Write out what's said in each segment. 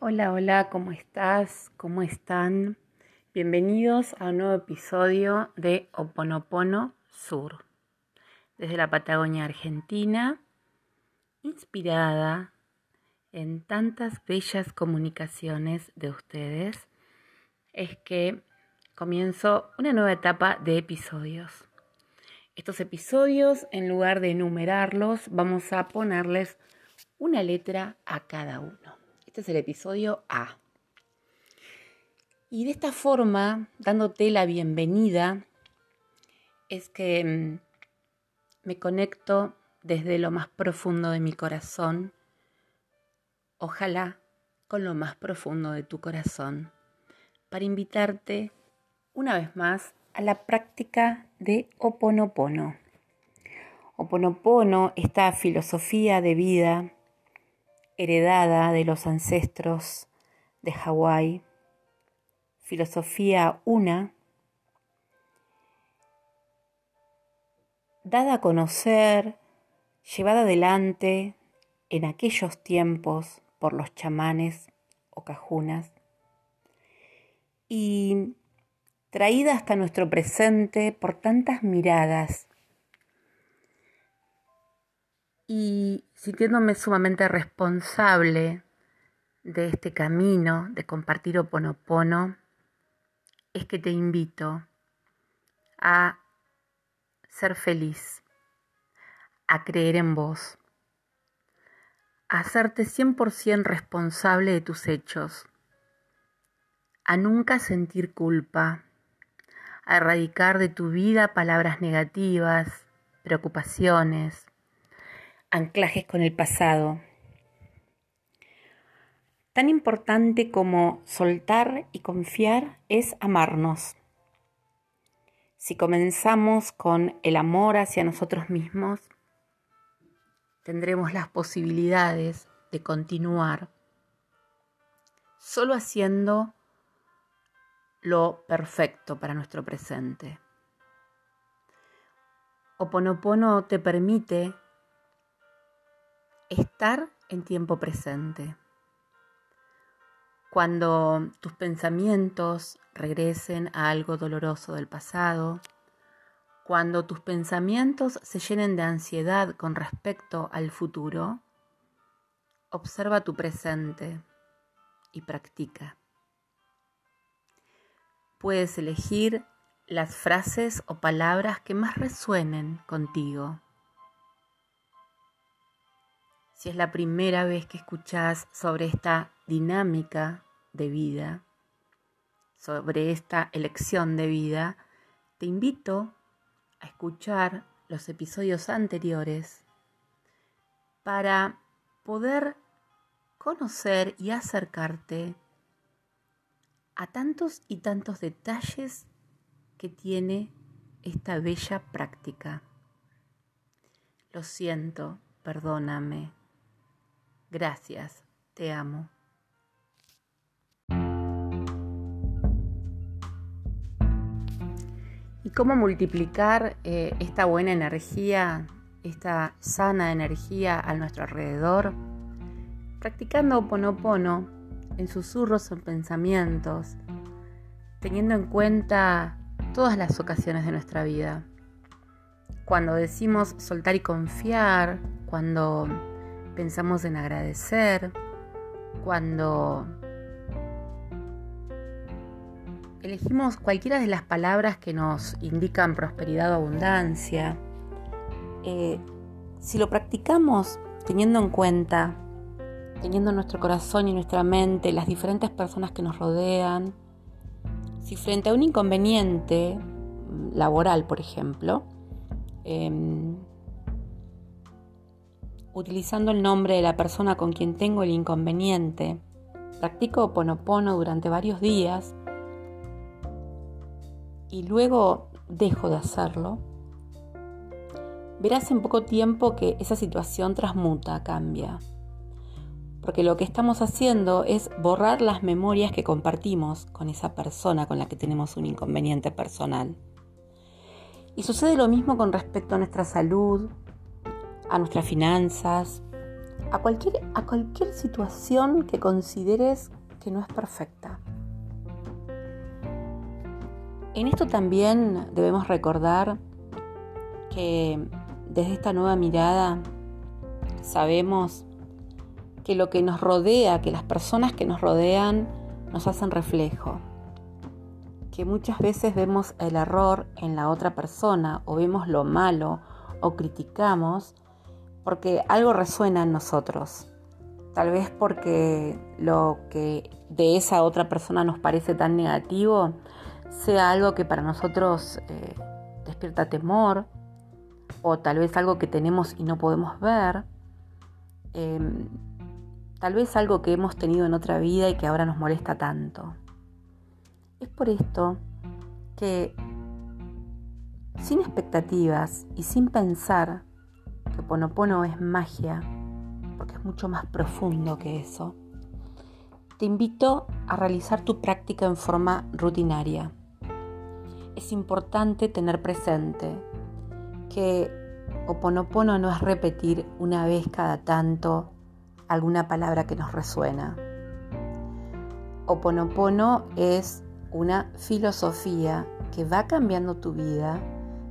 Hola, hola, ¿cómo estás? ¿Cómo están? Bienvenidos a un nuevo episodio de Oponopono Sur, desde la Patagonia Argentina, inspirada en tantas bellas comunicaciones de ustedes, es que comienzo una nueva etapa de episodios. Estos episodios, en lugar de enumerarlos, vamos a ponerles una letra a cada uno. Este es el episodio A. Y de esta forma, dándote la bienvenida, es que mm, me conecto desde lo más profundo de mi corazón, ojalá con lo más profundo de tu corazón, para invitarte una vez más a la práctica de Oponopono. Oponopono, esta filosofía de vida heredada de los ancestros de Hawái, filosofía una, dada a conocer, llevada adelante en aquellos tiempos por los chamanes o cajunas y traída hasta nuestro presente por tantas miradas y sintiéndome sumamente responsable de este camino de compartir Oponopono, es que te invito a ser feliz, a creer en vos, a hacerte 100% responsable de tus hechos, a nunca sentir culpa, a erradicar de tu vida palabras negativas, preocupaciones, anclajes con el pasado. Tan importante como soltar y confiar es amarnos. Si comenzamos con el amor hacia nosotros mismos, tendremos las posibilidades de continuar solo haciendo lo perfecto para nuestro presente. Oponopono te permite estar en tiempo presente. Cuando tus pensamientos regresen a algo doloroso del pasado, cuando tus pensamientos se llenen de ansiedad con respecto al futuro, observa tu presente y practica. Puedes elegir las frases o palabras que más resuenen contigo. Si es la primera vez que escuchas sobre esta dinámica de vida, sobre esta elección de vida, te invito a escuchar los episodios anteriores para poder conocer y acercarte a tantos y tantos detalles que tiene esta bella práctica. Lo siento, perdóname. Gracias, te amo. ¿Y cómo multiplicar eh, esta buena energía, esta sana energía a nuestro alrededor? Practicando Ponopono en susurros o en pensamientos, teniendo en cuenta todas las ocasiones de nuestra vida. Cuando decimos soltar y confiar, cuando pensamos en agradecer, cuando elegimos cualquiera de las palabras que nos indican prosperidad o abundancia, eh, si lo practicamos teniendo en cuenta, teniendo en nuestro corazón y nuestra mente las diferentes personas que nos rodean, si frente a un inconveniente laboral, por ejemplo, em, utilizando el nombre de la persona con quien tengo el inconveniente. Practico Ponopono durante varios días y luego dejo de hacerlo. Verás en poco tiempo que esa situación transmuta, cambia. Porque lo que estamos haciendo es borrar las memorias que compartimos con esa persona con la que tenemos un inconveniente personal. Y sucede lo mismo con respecto a nuestra salud, a nuestras finanzas, a cualquier, a cualquier situación que consideres que no es perfecta. En esto también debemos recordar que desde esta nueva mirada sabemos que lo que nos rodea, que las personas que nos rodean nos hacen reflejo, que muchas veces vemos el error en la otra persona o vemos lo malo o criticamos porque algo resuena en nosotros. Tal vez porque lo que de esa otra persona nos parece tan negativo sea algo que para nosotros eh, despierta temor o tal vez algo que tenemos y no podemos ver. Em, tal vez algo que hemos tenido en otra vida y que ahora nos molesta tanto. Es por esto que sin expectativas y sin pensar que Ponopono es magia, porque es mucho más profundo que eso, te invito a realizar tu práctica en forma rutinaria. Es importante tener presente que Oponopono no es repetir una vez cada tanto alguna palabra que nos resuena. Oponopono es una filosofía que va cambiando tu vida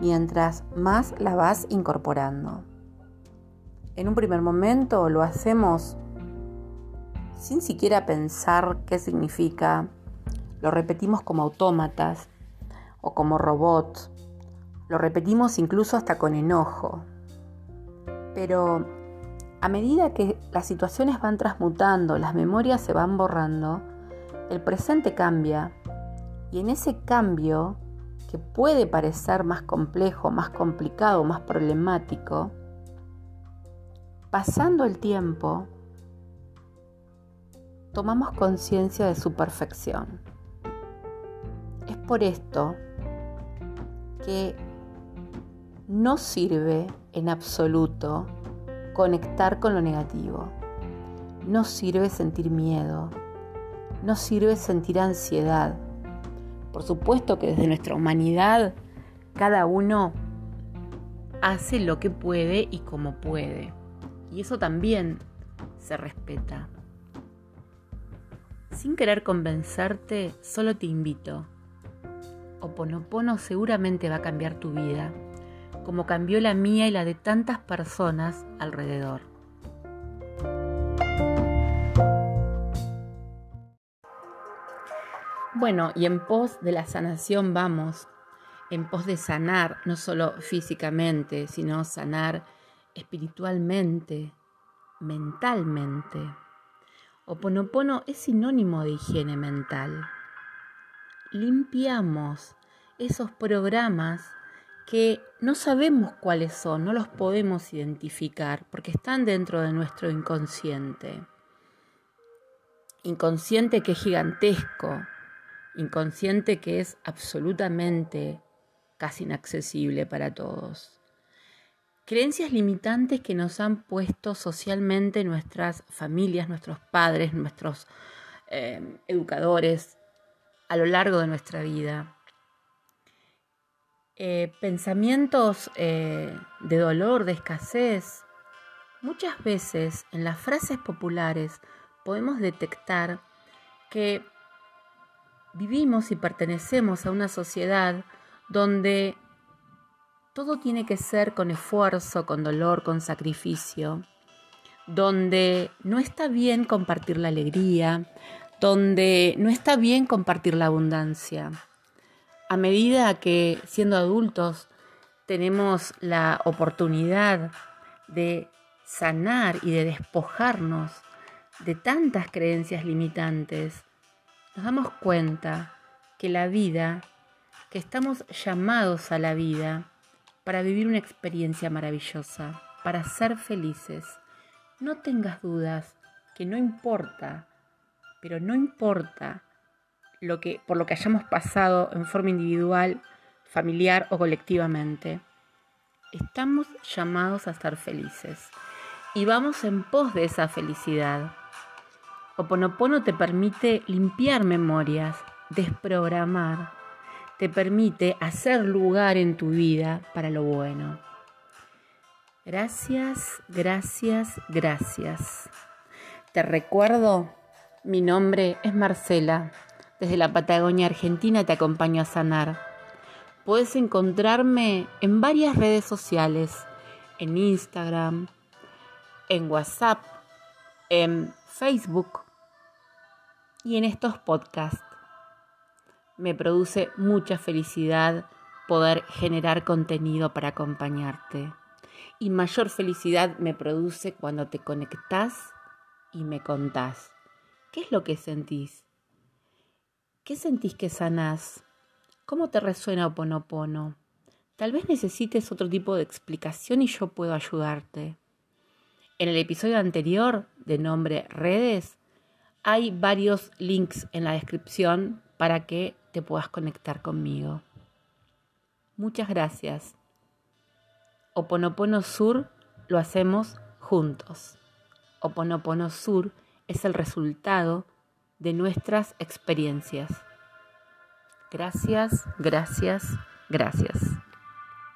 mientras más la vas incorporando. En un primer momento lo hacemos sin siquiera pensar qué significa, lo repetimos como autómatas o como robots, lo repetimos incluso hasta con enojo. Pero a medida que las situaciones van transmutando, las memorias se van borrando, el presente cambia y en ese cambio, que puede parecer más complejo, más complicado, más problemático, pasando el tiempo, tomamos conciencia de su perfección. Es por esto que no sirve en absoluto conectar con lo negativo. No sirve sentir miedo. No sirve sentir ansiedad. Por supuesto que desde nuestra humanidad cada uno hace lo que puede y como puede. Y eso también se respeta. Sin querer convencerte, solo te invito. Oponopono seguramente va a cambiar tu vida, como cambió la mía y la de tantas personas alrededor. Bueno, y en pos de la sanación vamos, en pos de sanar, no solo físicamente, sino sanar espiritualmente, mentalmente. Oponopono es sinónimo de higiene mental. Limpiamos esos programas que no sabemos cuáles son, no los podemos identificar porque están dentro de nuestro inconsciente. Inconsciente que es gigantesco, inconsciente que es absolutamente casi inaccesible para todos. Creencias limitantes que nos han puesto socialmente nuestras familias, nuestros padres, nuestros eh, educadores a lo largo de nuestra vida. Eh, pensamientos eh, de dolor, de escasez. Muchas veces en las frases populares podemos detectar que Vivimos y pertenecemos a una sociedad donde todo tiene que ser con esfuerzo, con dolor, con sacrificio, donde no está bien compartir la alegría, donde no está bien compartir la abundancia. A medida que siendo adultos tenemos la oportunidad de sanar y de despojarnos de tantas creencias limitantes, nos damos cuenta que la vida, que estamos llamados a la vida para vivir una experiencia maravillosa, para ser felices. No tengas dudas que no importa, pero no importa lo que, por lo que hayamos pasado en forma individual, familiar o colectivamente. Estamos llamados a ser felices y vamos en pos de esa felicidad. Oponopono te permite limpiar memorias, desprogramar, te permite hacer lugar en tu vida para lo bueno. Gracias, gracias, gracias. Te recuerdo, mi nombre es Marcela. Desde la Patagonia Argentina te acompaño a sanar. Puedes encontrarme en varias redes sociales, en Instagram, en WhatsApp, en Facebook y en estos podcasts. Me produce mucha felicidad poder generar contenido para acompañarte. Y mayor felicidad me produce cuando te conectás y me contás. ¿Qué es lo que sentís? ¿Qué sentís que sanás? ¿Cómo te resuena Oponopono? Tal vez necesites otro tipo de explicación y yo puedo ayudarte. En el episodio anterior de nombre redes hay varios links en la descripción para que te puedas conectar conmigo. Muchas gracias. Oponopono Sur lo hacemos juntos. Oponopono Sur es el resultado de nuestras experiencias. Gracias, gracias, gracias.